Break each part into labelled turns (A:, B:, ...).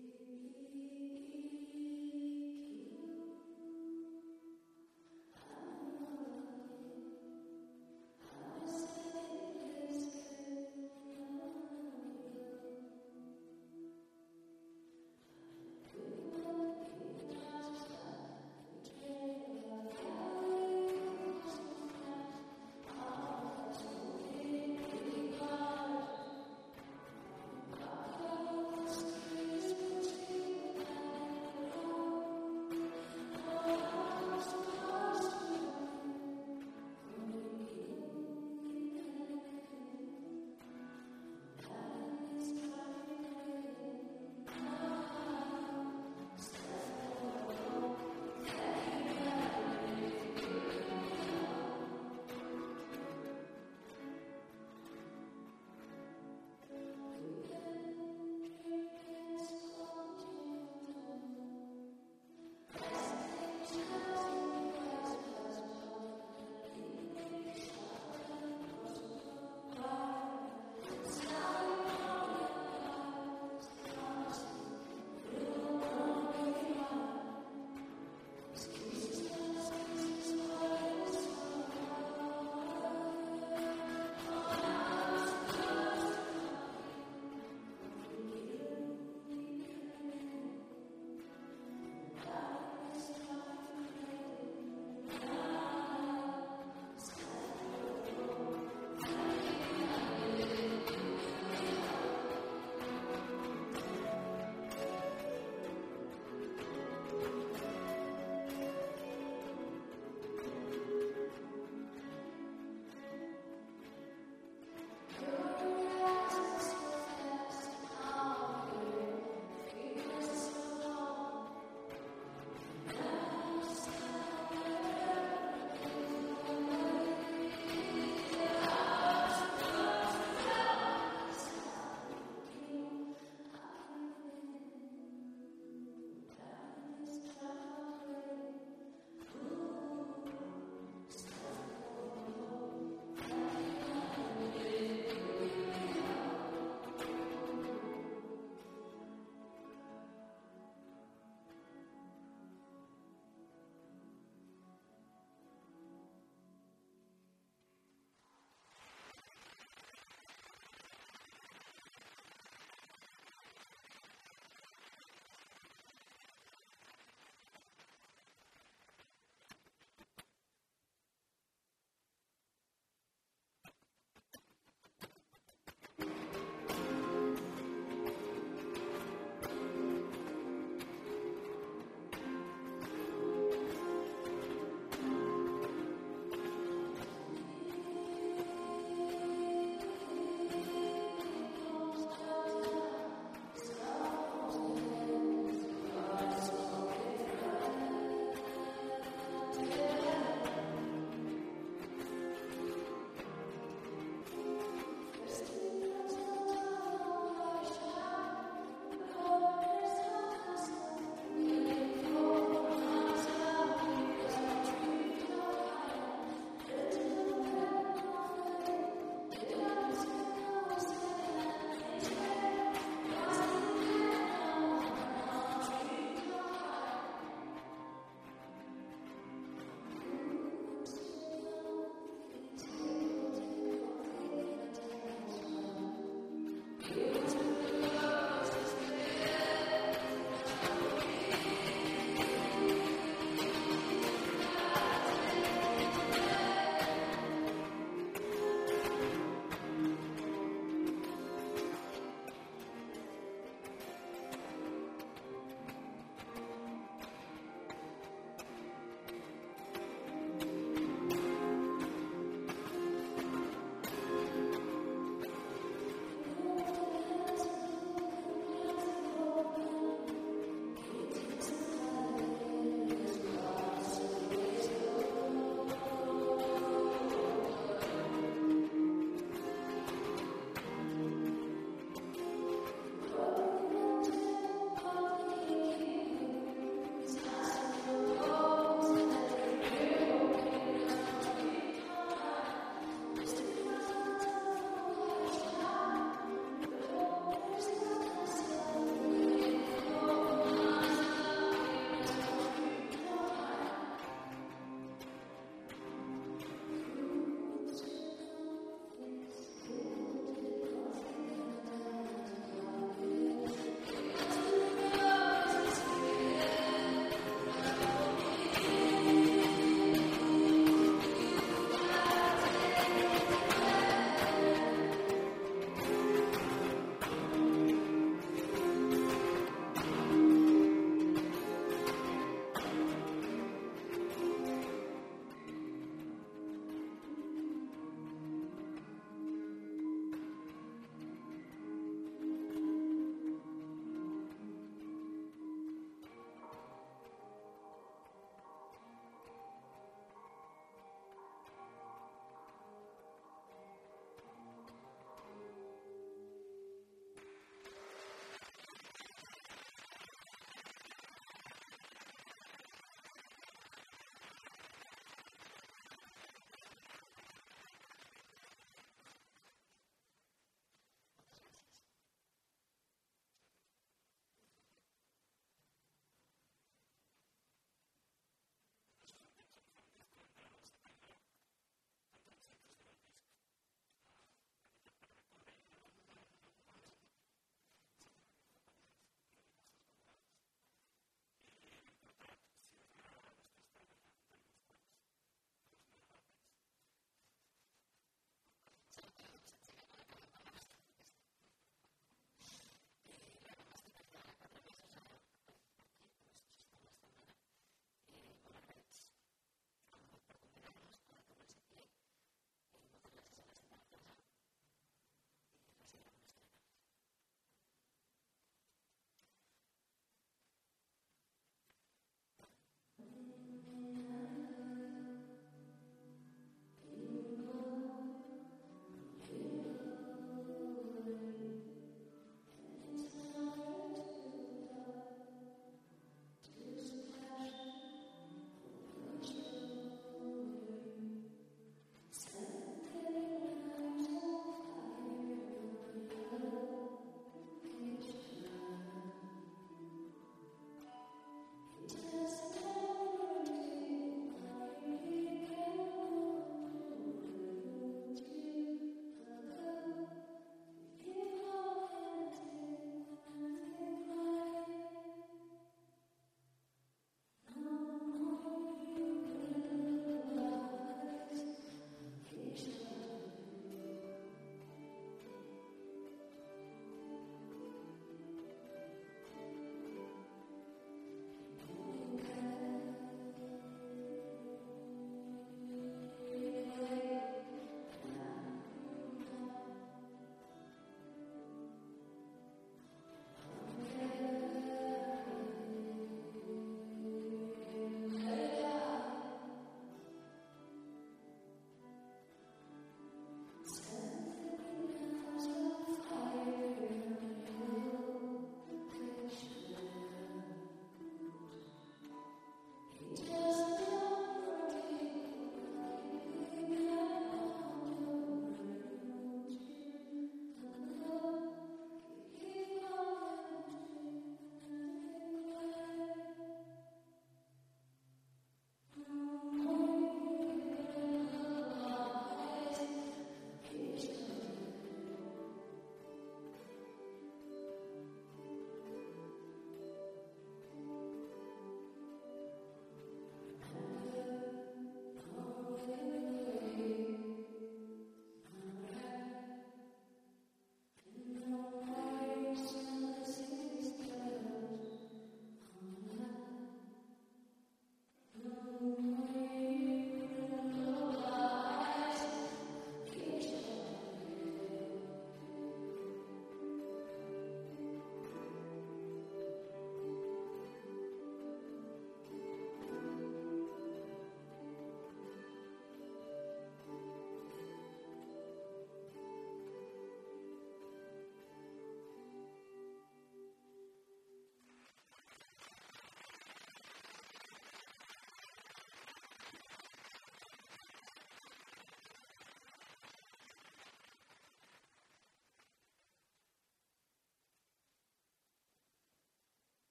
A: In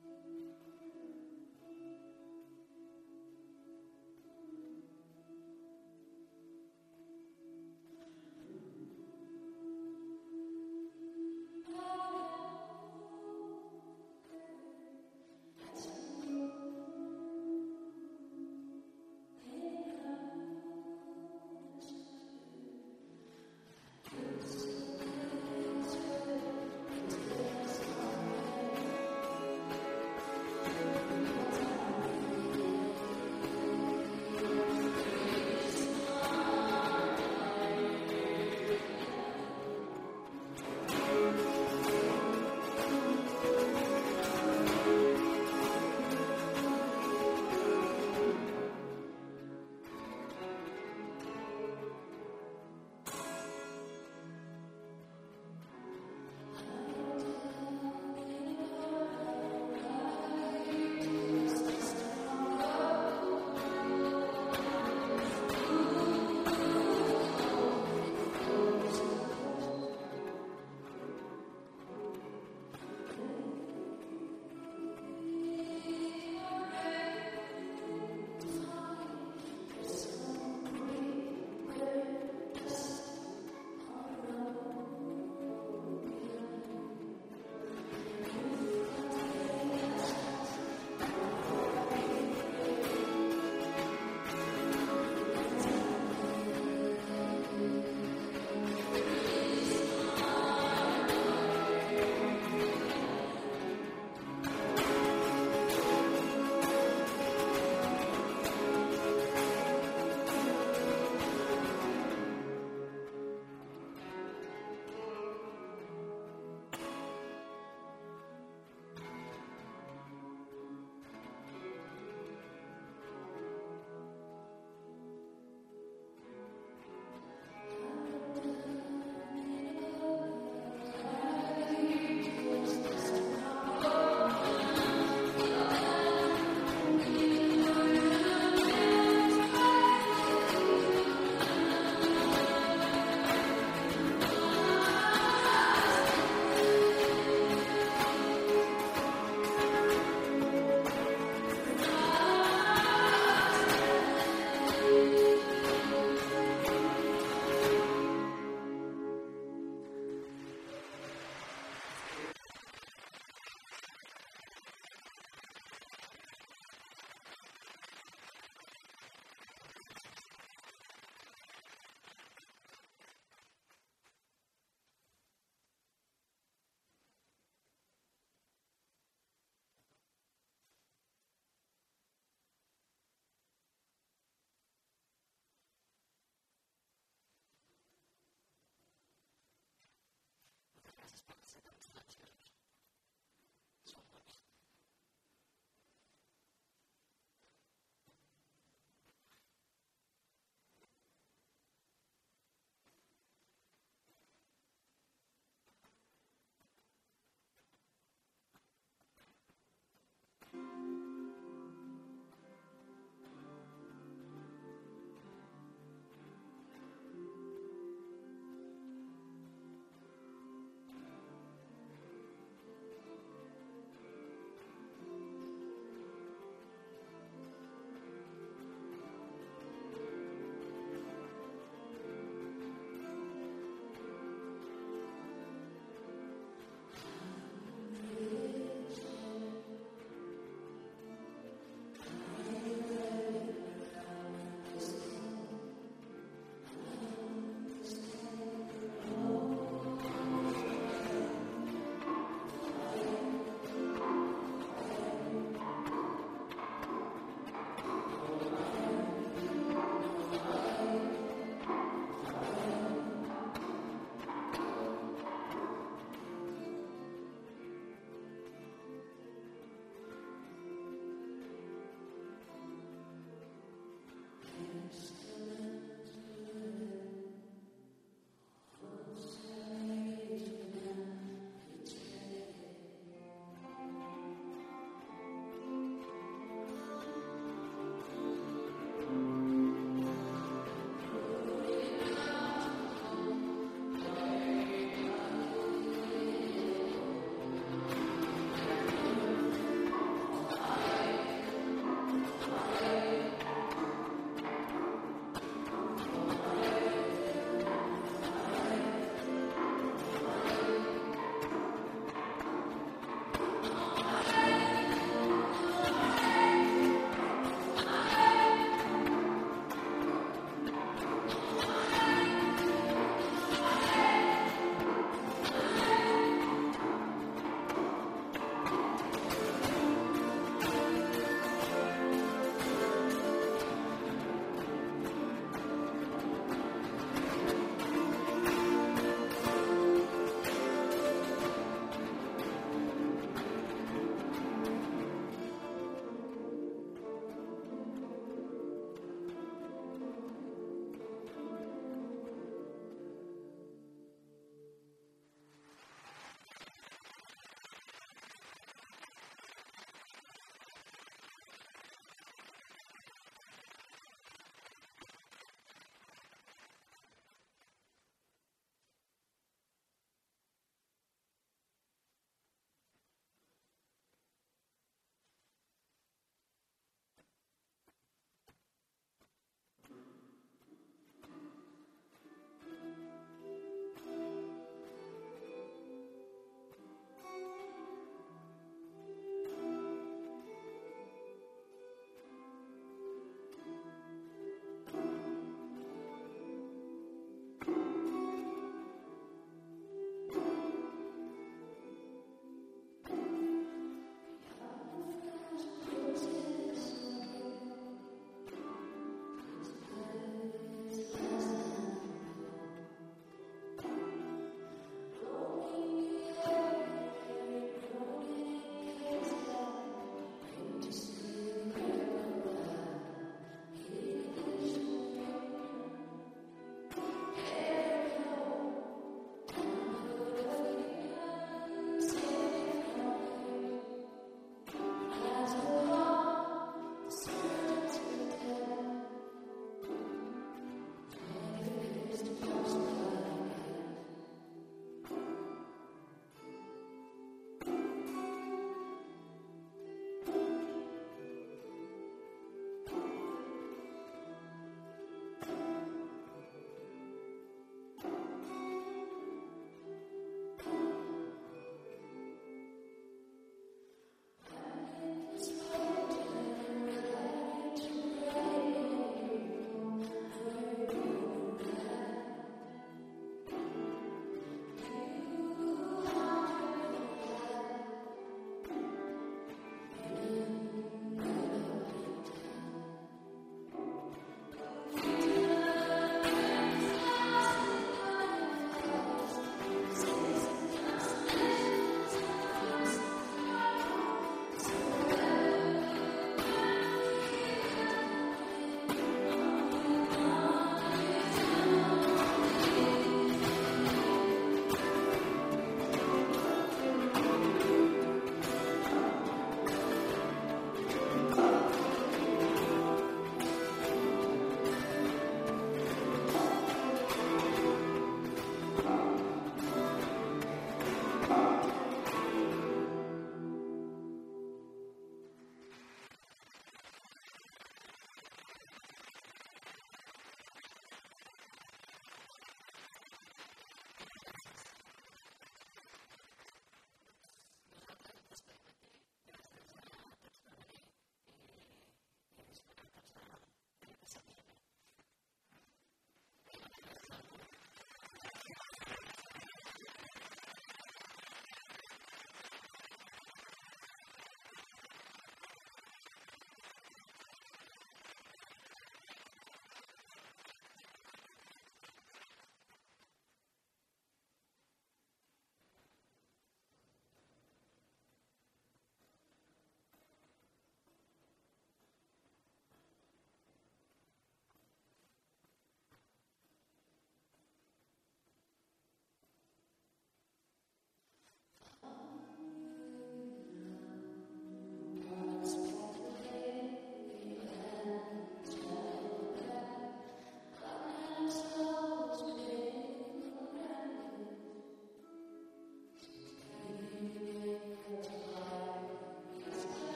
A: うん。